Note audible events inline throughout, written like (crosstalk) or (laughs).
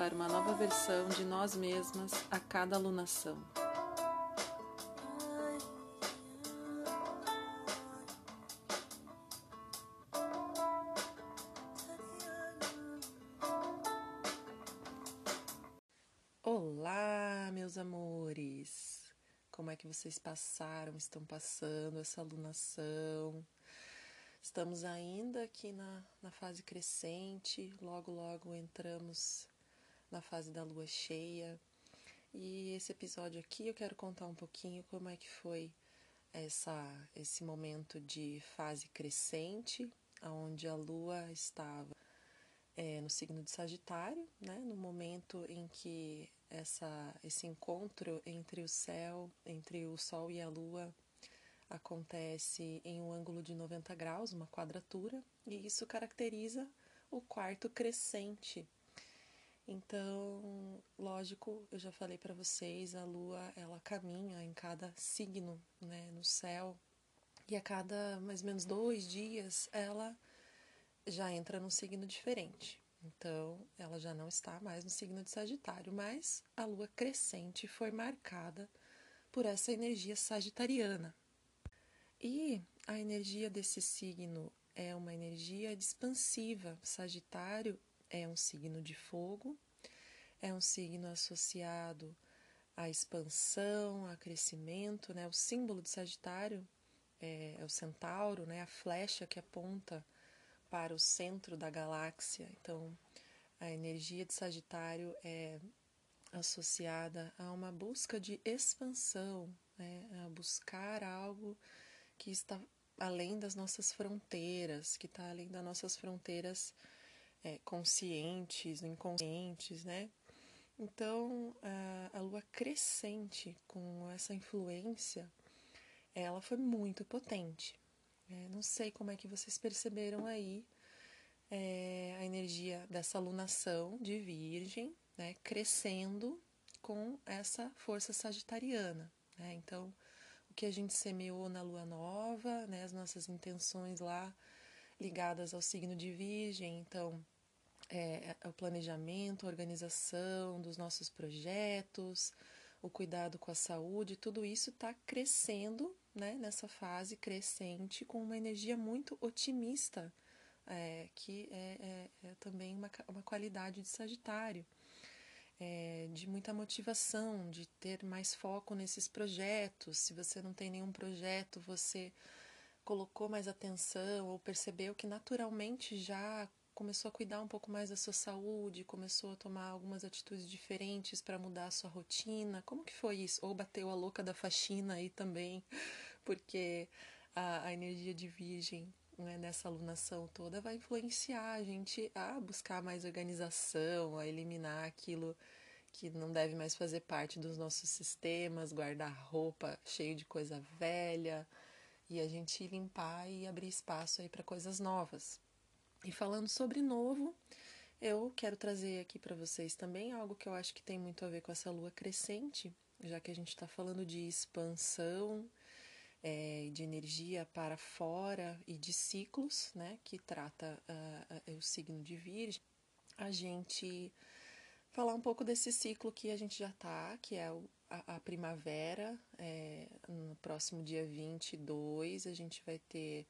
para uma nova versão de nós mesmas a cada alunação. Olá, meus amores! Como é que vocês passaram, estão passando essa alunação? Estamos ainda aqui na, na fase crescente, logo, logo entramos na fase da lua cheia. E esse episódio aqui eu quero contar um pouquinho como é que foi essa esse momento de fase crescente, onde a lua estava é, no signo de Sagitário, né, no momento em que essa, esse encontro entre o céu, entre o Sol e a Lua acontece em um ângulo de 90 graus, uma quadratura, e isso caracteriza o quarto crescente então, lógico, eu já falei para vocês, a lua ela caminha em cada signo, né, no céu, e a cada mais ou menos dois dias ela já entra num signo diferente. Então, ela já não está mais no signo de Sagitário, mas a lua crescente foi marcada por essa energia sagitariana. E a energia desse signo é uma energia expansiva. Sagitário é um signo de fogo, é um signo associado à expansão, a crescimento, né? O símbolo de Sagitário é, é o centauro, né? A flecha que aponta para o centro da galáxia. Então, a energia de Sagitário é associada a uma busca de expansão, né? a buscar algo que está além das nossas fronteiras, que está além das nossas fronteiras é, conscientes, inconscientes, né? Então, a, a lua crescente com essa influência, ela foi muito potente. É, não sei como é que vocês perceberam aí é, a energia dessa alunação de Virgem, né, crescendo com essa força sagitariana. Né? Então, o que a gente semeou na lua nova, né, as nossas intenções lá ligadas ao signo de Virgem, então é, é, o planejamento, a organização dos nossos projetos, o cuidado com a saúde, tudo isso está crescendo né, nessa fase crescente com uma energia muito otimista, é, que é, é, é, também uma, uma qualidade de Sagitário. É, de muita motivação, de ter mais foco nesses projetos. Se você não tem nenhum projeto, você colocou mais atenção ou percebeu que naturalmente já começou a cuidar um pouco mais da sua saúde, começou a tomar algumas atitudes diferentes para mudar a sua rotina. Como que foi isso? Ou bateu a louca da faxina aí também, (laughs) porque a, a energia de virgem né, nessa alunação toda vai influenciar a gente a buscar mais organização, a eliminar aquilo que não deve mais fazer parte dos nossos sistemas, guardar roupa cheio de coisa velha e a gente limpar e abrir espaço aí para coisas novas. E falando sobre novo, eu quero trazer aqui para vocês também algo que eu acho que tem muito a ver com essa lua crescente, já que a gente está falando de expansão, é, de energia para fora e de ciclos, né, que trata uh, o signo de Virgem, a gente falar um pouco desse ciclo que a gente já está, que é o, a, a, primavera, é, no próximo dia 22, a gente vai ter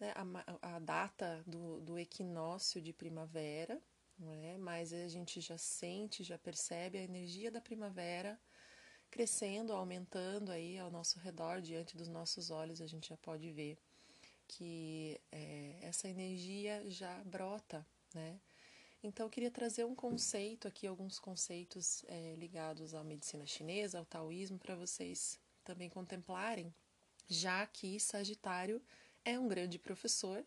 né, a, a, data do, do equinócio de primavera, é? mas a gente já sente, já percebe a energia da primavera crescendo, aumentando aí ao nosso redor, diante dos nossos olhos, a gente já pode ver que é, essa energia já brota, né? Então, eu queria trazer um conceito aqui, alguns conceitos é, ligados à medicina chinesa, ao taoísmo, para vocês também contemplarem, já que Sagitário é um grande professor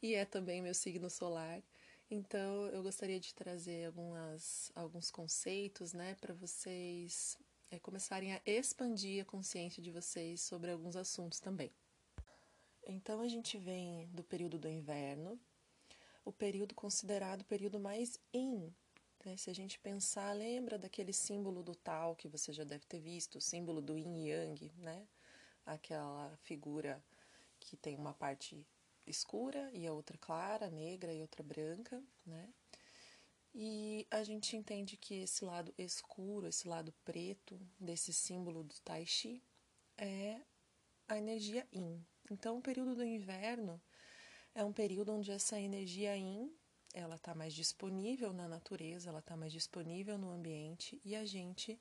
e é também meu signo solar. Então, eu gostaria de trazer algumas, alguns conceitos, né, para vocês é, começarem a expandir a consciência de vocês sobre alguns assuntos também. Então, a gente vem do período do inverno, o período considerado o período mais in. Né? Se a gente pensar, lembra daquele símbolo do tal que você já deve ter visto, o símbolo do yin yang, né? Aquela figura que tem uma parte escura e a outra clara, negra e outra branca, né? E a gente entende que esse lado escuro, esse lado preto desse símbolo do Tai Chi é a energia Yin. Então, o período do inverno é um período onde essa energia Yin ela está mais disponível na natureza, ela está mais disponível no ambiente e a gente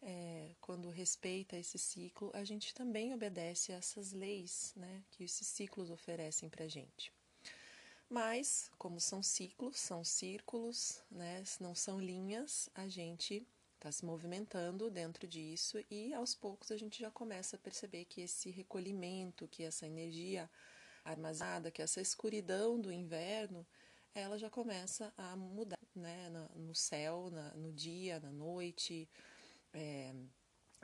é, quando respeita esse ciclo, a gente também obedece a essas leis né, que esses ciclos oferecem para a gente. Mas, como são ciclos, são círculos, né, não são linhas, a gente está se movimentando dentro disso e aos poucos a gente já começa a perceber que esse recolhimento, que essa energia armazenada, que essa escuridão do inverno, ela já começa a mudar né, no céu, no dia, na noite, é,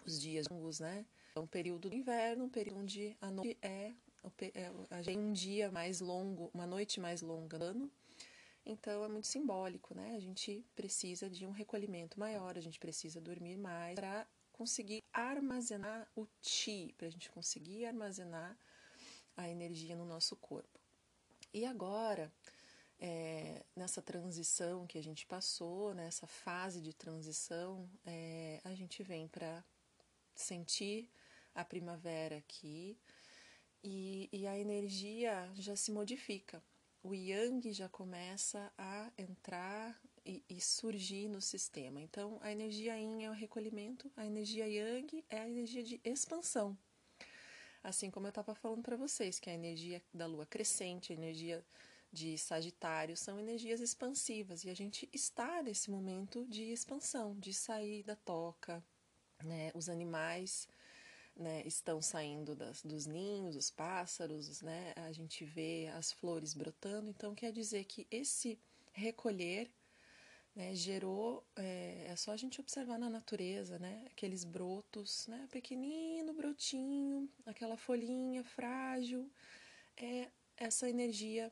os dias longos, né? É um período do inverno, um período onde a noite é, é um dia mais longo, uma noite mais longa no ano. Então é muito simbólico, né? A gente precisa de um recolhimento maior, a gente precisa dormir mais para conseguir armazenar o chi, para a gente conseguir armazenar a energia no nosso corpo. E agora, é, nessa transição que a gente passou, nessa fase de transição, é, a gente vem para sentir a primavera aqui e, e, a energia já se modifica. O yang já começa a entrar e, e, surgir no sistema. Então, a energia yin é o recolhimento, a energia yang é a energia de expansão. Assim como eu estava falando para vocês, que a energia da lua crescente, a energia de Sagitário são energias expansivas e a gente está nesse momento de expansão, de sair da toca, né? Os animais né, estão saindo das, dos ninhos, os pássaros, né? A gente vê as flores brotando, então quer dizer que esse recolher né, gerou, é, é, só a gente observar na natureza, né, aqueles brotos, né, pequenino brotinho, aquela folhinha frágil, é essa energia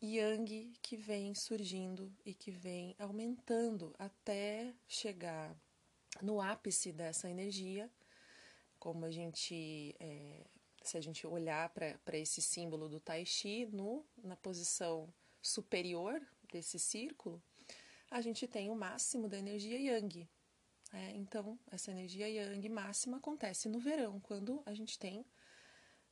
yang que vem surgindo e que vem aumentando até chegar no ápice dessa energia, como a gente, é, se a gente olhar para esse símbolo do Tai Chi no, na posição superior desse círculo, a gente tem o máximo da energia yang. É, então, essa energia yang máxima acontece no verão, quando a gente tem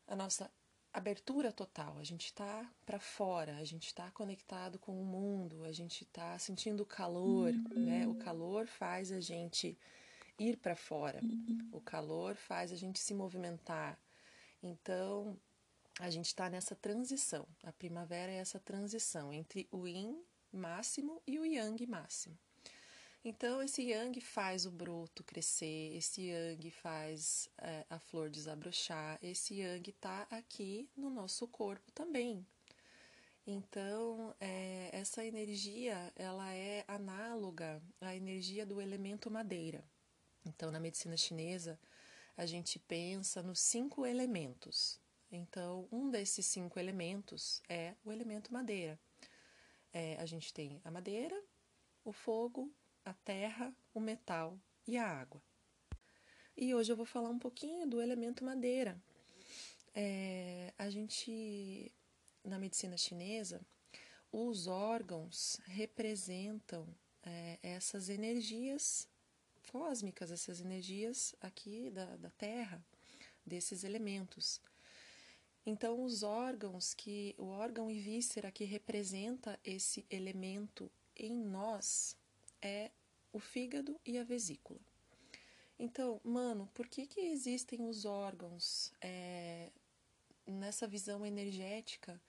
a nossa abertura total, a gente está para fora, a gente está conectado com o mundo, a gente está sentindo o calor, né? O calor faz a gente ir para fora, o calor faz a gente se movimentar. Então, a gente está nessa transição. A primavera é essa transição entre o yin máximo e o yang máximo. Então, esse yang faz o broto crescer, esse yang faz é, a flor desabrochar, esse yang está aqui no nosso corpo também. Então, é, essa energia, ela é análoga à energia do elemento madeira. Então, na medicina chinesa, a gente pensa nos cinco elementos. Então, um desses cinco elementos é o elemento madeira. É, a gente tem a madeira, o fogo, a terra, o metal e a água. E hoje eu vou falar um pouquinho do elemento madeira. É, a gente, na medicina chinesa, os órgãos representam é, essas energias cósmicas, essas energias aqui da, da Terra, desses elementos. Então, os órgãos que o órgão e víscera que representa esse elemento em nós é o fígado e a vesícula. Então, mano, por que, que existem os órgãos? É, nessa visão energética,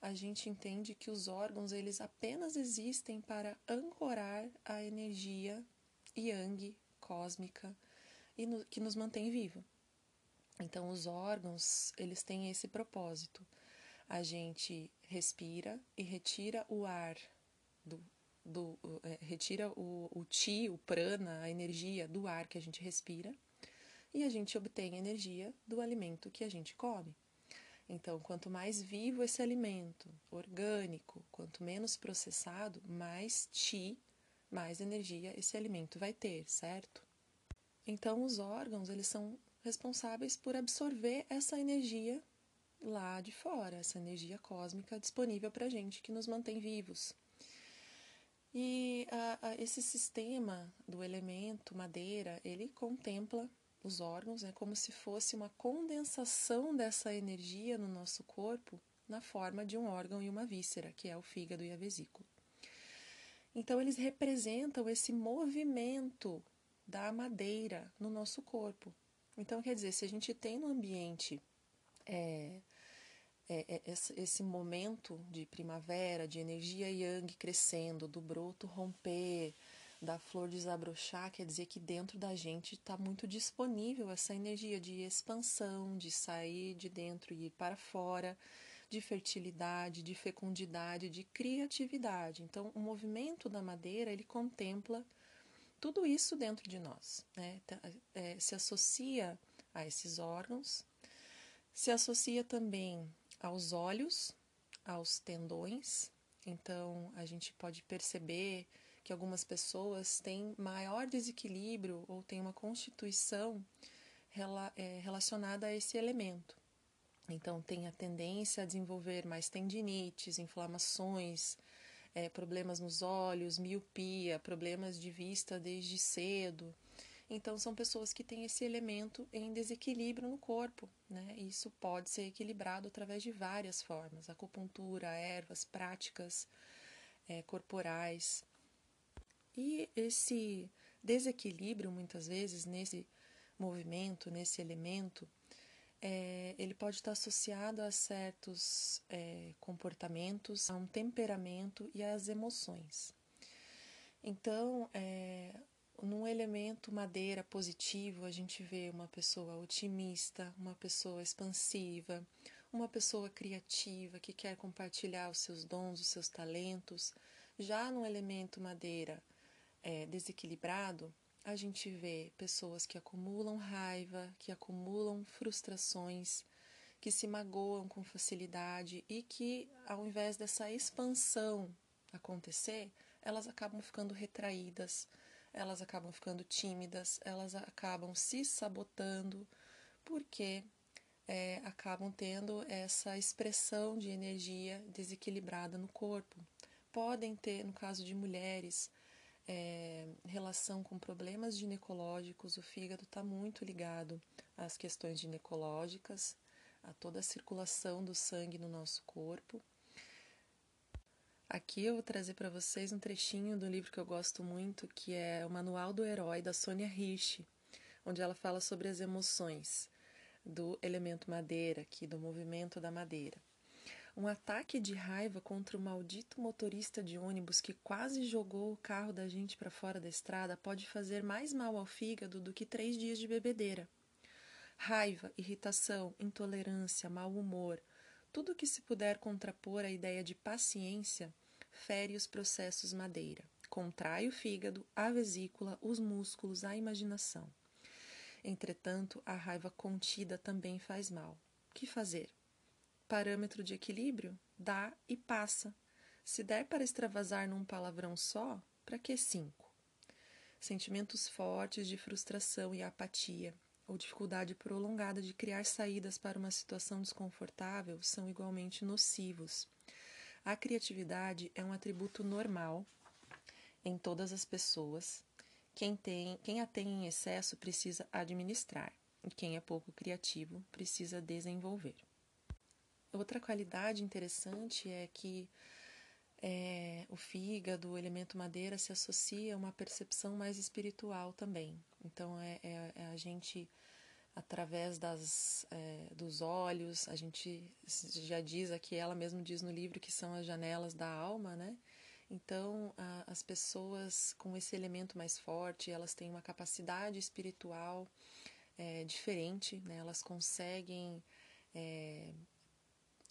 a gente entende que os órgãos eles apenas existem para ancorar a energia yang cósmica e no, que nos mantém vivo. Então, os órgãos eles têm esse propósito. A gente respira e retira o ar do, do é, retira o, o o prana, a energia do ar que a gente respira, e a gente obtém energia do alimento que a gente come. Então, quanto mais vivo esse alimento, orgânico, quanto menos processado, mais ti, mais energia esse alimento vai ter, certo? Então, os órgãos, eles são responsáveis por absorver essa energia lá de fora, essa energia cósmica disponível para a gente que nos mantém vivos. E a, a, esse sistema do elemento madeira, ele contempla os órgãos né, como se fosse uma condensação dessa energia no nosso corpo na forma de um órgão e uma víscera, que é o fígado e a vesícula. Então, eles representam esse movimento da madeira no nosso corpo. Então, quer dizer, se a gente tem no ambiente é, é, é, esse momento de primavera, de energia yang crescendo, do broto romper, da flor desabrochar, quer dizer que dentro da gente está muito disponível essa energia de expansão, de sair de dentro e ir para fora, de fertilidade, de fecundidade, de criatividade. Então, o movimento da madeira ele contempla tudo isso dentro de nós, né? É, se associa a esses órgãos, se associa também aos olhos, aos tendões. Então, a gente pode perceber que algumas pessoas têm maior desequilíbrio ou têm uma constituição é, relacionada a esse elemento. Então, tem a tendência a desenvolver mais tendinites, inflamações, é, problemas nos olhos, miopia, problemas de vista desde cedo. Então, são pessoas que têm esse elemento em desequilíbrio no corpo, né? Isso pode ser equilibrado através de várias formas: acupuntura, ervas, práticas é, corporais. E esse desequilíbrio, muitas vezes, nesse movimento, nesse elemento, é, ele pode estar associado a certos é, comportamentos, a um temperamento e às emoções. Então, é, num elemento madeira positivo, a gente vê uma pessoa otimista, uma pessoa expansiva, uma pessoa criativa que quer compartilhar os seus dons, os seus talentos. Já no elemento madeira é, desequilibrado, a gente vê pessoas que acumulam raiva, que acumulam frustrações, que se magoam com facilidade e que, ao invés dessa expansão acontecer, elas acabam ficando retraídas, elas acabam ficando tímidas, elas acabam se sabotando, porque é, acabam tendo essa expressão de energia desequilibrada no corpo. Podem ter, no caso de mulheres, é, relação com problemas ginecológicos, o fígado está muito ligado às questões ginecológicas, a toda a circulação do sangue no nosso corpo. Aqui eu vou trazer para vocês um trechinho do livro que eu gosto muito, que é o Manual do Herói, da Sônia Rich, onde ela fala sobre as emoções do elemento madeira, aqui do movimento da madeira. Um ataque de raiva contra o maldito motorista de ônibus que quase jogou o carro da gente para fora da estrada pode fazer mais mal ao fígado do que três dias de bebedeira. Raiva, irritação, intolerância, mau humor, tudo que se puder contrapor à ideia de paciência fere os processos madeira, contrai o fígado, a vesícula, os músculos, a imaginação. Entretanto, a raiva contida também faz mal. Que fazer? Parâmetro de equilíbrio? Dá e passa. Se der para extravasar num palavrão só, para que cinco? Sentimentos fortes de frustração e apatia, ou dificuldade prolongada de criar saídas para uma situação desconfortável são igualmente nocivos. A criatividade é um atributo normal em todas as pessoas. Quem, tem, quem a tem em excesso precisa administrar, e quem é pouco criativo precisa desenvolver. Outra qualidade interessante é que é, o fígado, o elemento madeira, se associa a uma percepção mais espiritual também. Então, é, é, é a gente, através das, é, dos olhos, a gente já diz aqui, ela mesma diz no livro que são as janelas da alma, né? Então, a, as pessoas com esse elemento mais forte, elas têm uma capacidade espiritual é, diferente, né? Elas conseguem é,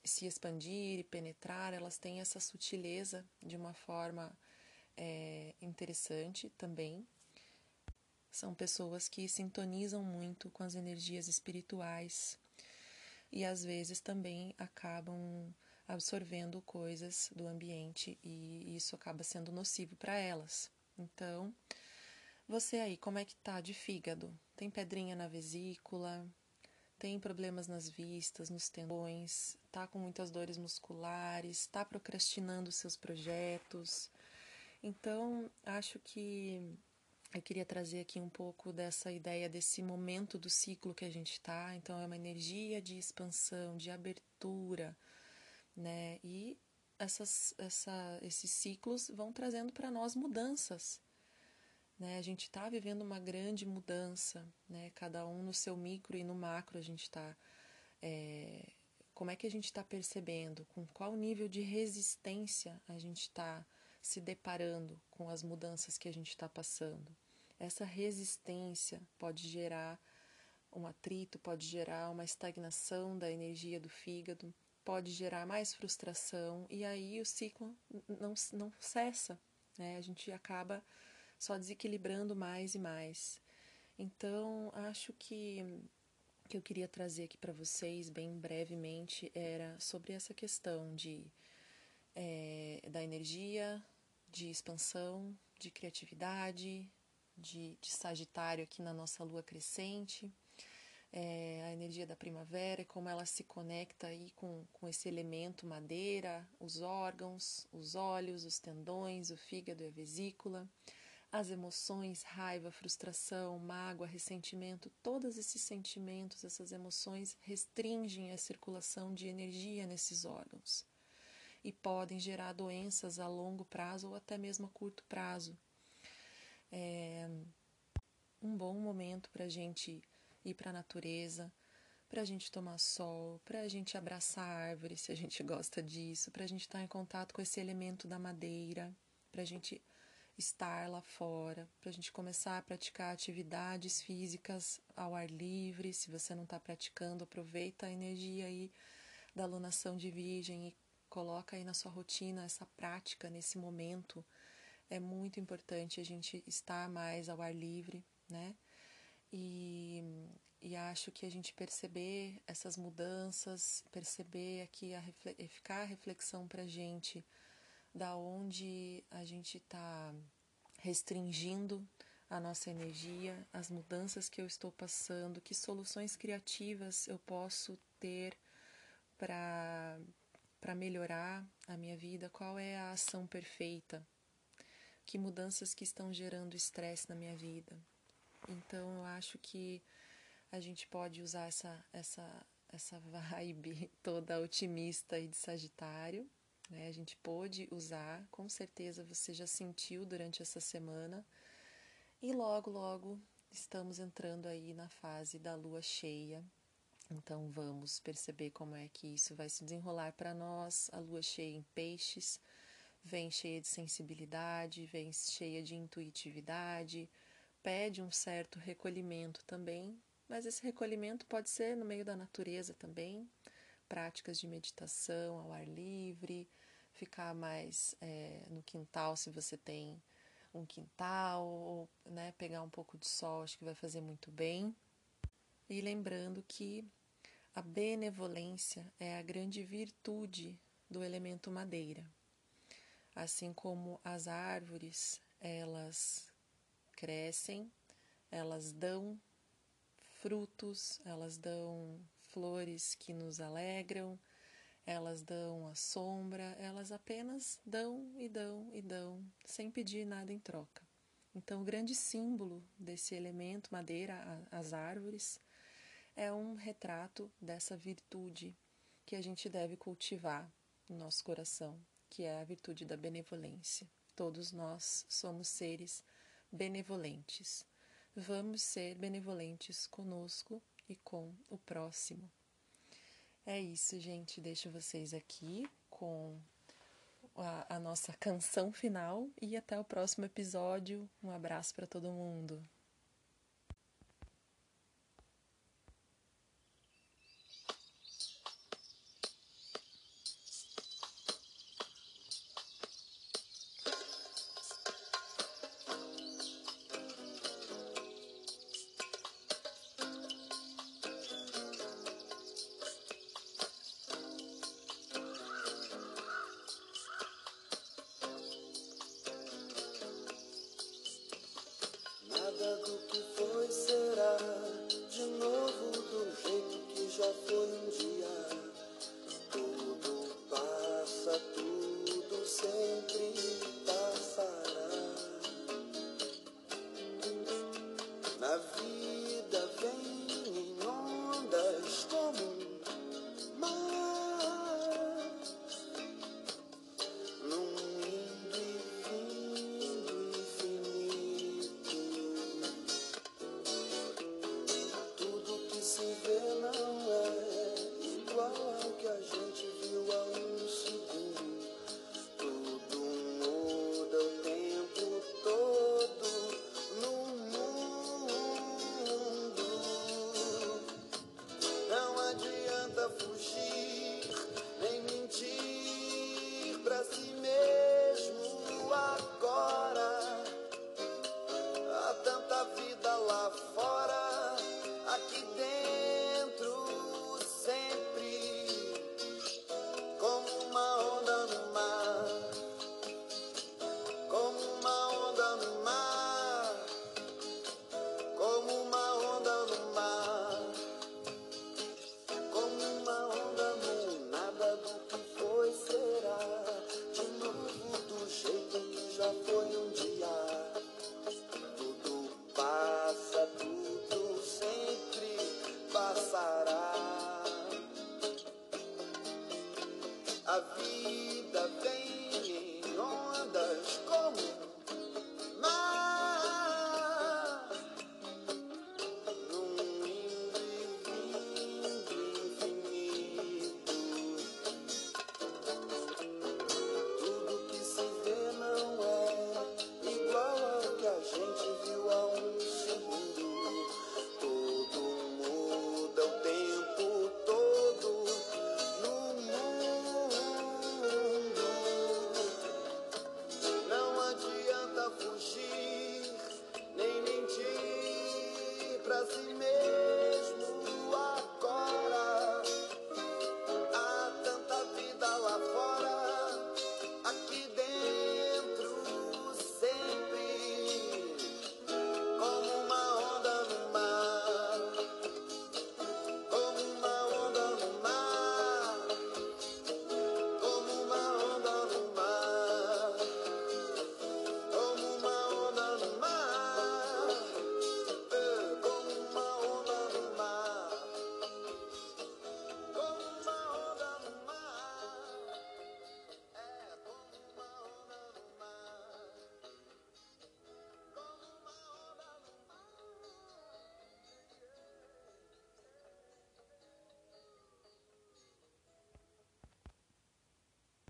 se expandir e penetrar, elas têm essa sutileza de uma forma é interessante também. São pessoas que sintonizam muito com as energias espirituais e às vezes também acabam absorvendo coisas do ambiente e isso acaba sendo nocivo para elas. Então, você aí, como é que tá de fígado? Tem pedrinha na vesícula? Tem problemas nas vistas, nos tendões? Tá com muitas dores musculares? Tá procrastinando seus projetos? Então, acho que eu queria trazer aqui um pouco dessa ideia desse momento do ciclo que a gente está. Então, é uma energia de expansão, de abertura, né? E essas, essa, esses ciclos vão trazendo para nós mudanças. Né? A gente está vivendo uma grande mudança, né? cada um no seu micro e no macro a gente está. É, como é que a gente está percebendo? Com qual nível de resistência a gente está se deparando com as mudanças que a gente está passando? Essa resistência pode gerar um atrito, pode gerar uma estagnação da energia do fígado, pode gerar mais frustração e aí o ciclo não, não cessa, né? A gente acaba só desequilibrando mais e mais. Então, acho que que eu queria trazer aqui para vocês bem brevemente era sobre essa questão de é, da energia, de expansão, de criatividade, de, de Sagitário aqui na nossa lua crescente, é, a energia da primavera, como ela se conecta aí com, com esse elemento madeira, os órgãos, os olhos, os tendões, o fígado e a vesícula as emoções, raiva, frustração, mágoa, ressentimento, todos esses sentimentos, essas emoções restringem a circulação de energia nesses órgãos e podem gerar doenças a longo prazo ou até mesmo a curto prazo. É um bom momento para a gente ir para a natureza, para a gente tomar sol, para a gente abraçar a árvore, se a gente gosta disso, para a gente estar tá em contato com esse elemento da madeira, para a gente estar lá fora, para a gente começar a praticar atividades físicas ao ar livre. Se você não está praticando, aproveita a energia aí da alunação de virgem e coloca aí na sua rotina essa prática nesse momento. É muito importante a gente estar mais ao ar livre, né? E, e acho que a gente perceber essas mudanças, perceber aqui, a, ficar a reflexão para a gente da onde a gente está restringindo a nossa energia, as mudanças que eu estou passando, que soluções criativas eu posso ter para para melhorar a minha vida, qual é a ação perfeita, que mudanças que estão gerando estresse na minha vida. Então eu acho que a gente pode usar essa essa essa (laughs) vibe toda otimista e de Sagitário né? A gente pôde usar, com certeza você já sentiu durante essa semana. E logo, logo estamos entrando aí na fase da lua cheia. Então vamos perceber como é que isso vai se desenrolar para nós. A lua cheia em peixes vem cheia de sensibilidade, vem cheia de intuitividade, pede um certo recolhimento também, mas esse recolhimento pode ser no meio da natureza também, práticas de meditação ao ar livre, ficar mais é, no quintal se você tem um quintal, ou né, pegar um pouco de sol, acho que vai fazer muito bem. E lembrando que a benevolência é a grande virtude do elemento madeira. Assim como as árvores, elas crescem, elas dão frutos, elas dão flores que nos alegram, elas dão a sombra, elas apenas dão e dão e dão, sem pedir nada em troca. Então, o grande símbolo desse elemento madeira, as árvores, é um retrato dessa virtude que a gente deve cultivar no nosso coração, que é a virtude da benevolência. Todos nós somos seres benevolentes. Vamos ser benevolentes conosco e com o próximo. É isso, gente. Deixo vocês aqui com a, a nossa canção final e até o próximo episódio. Um abraço para todo mundo.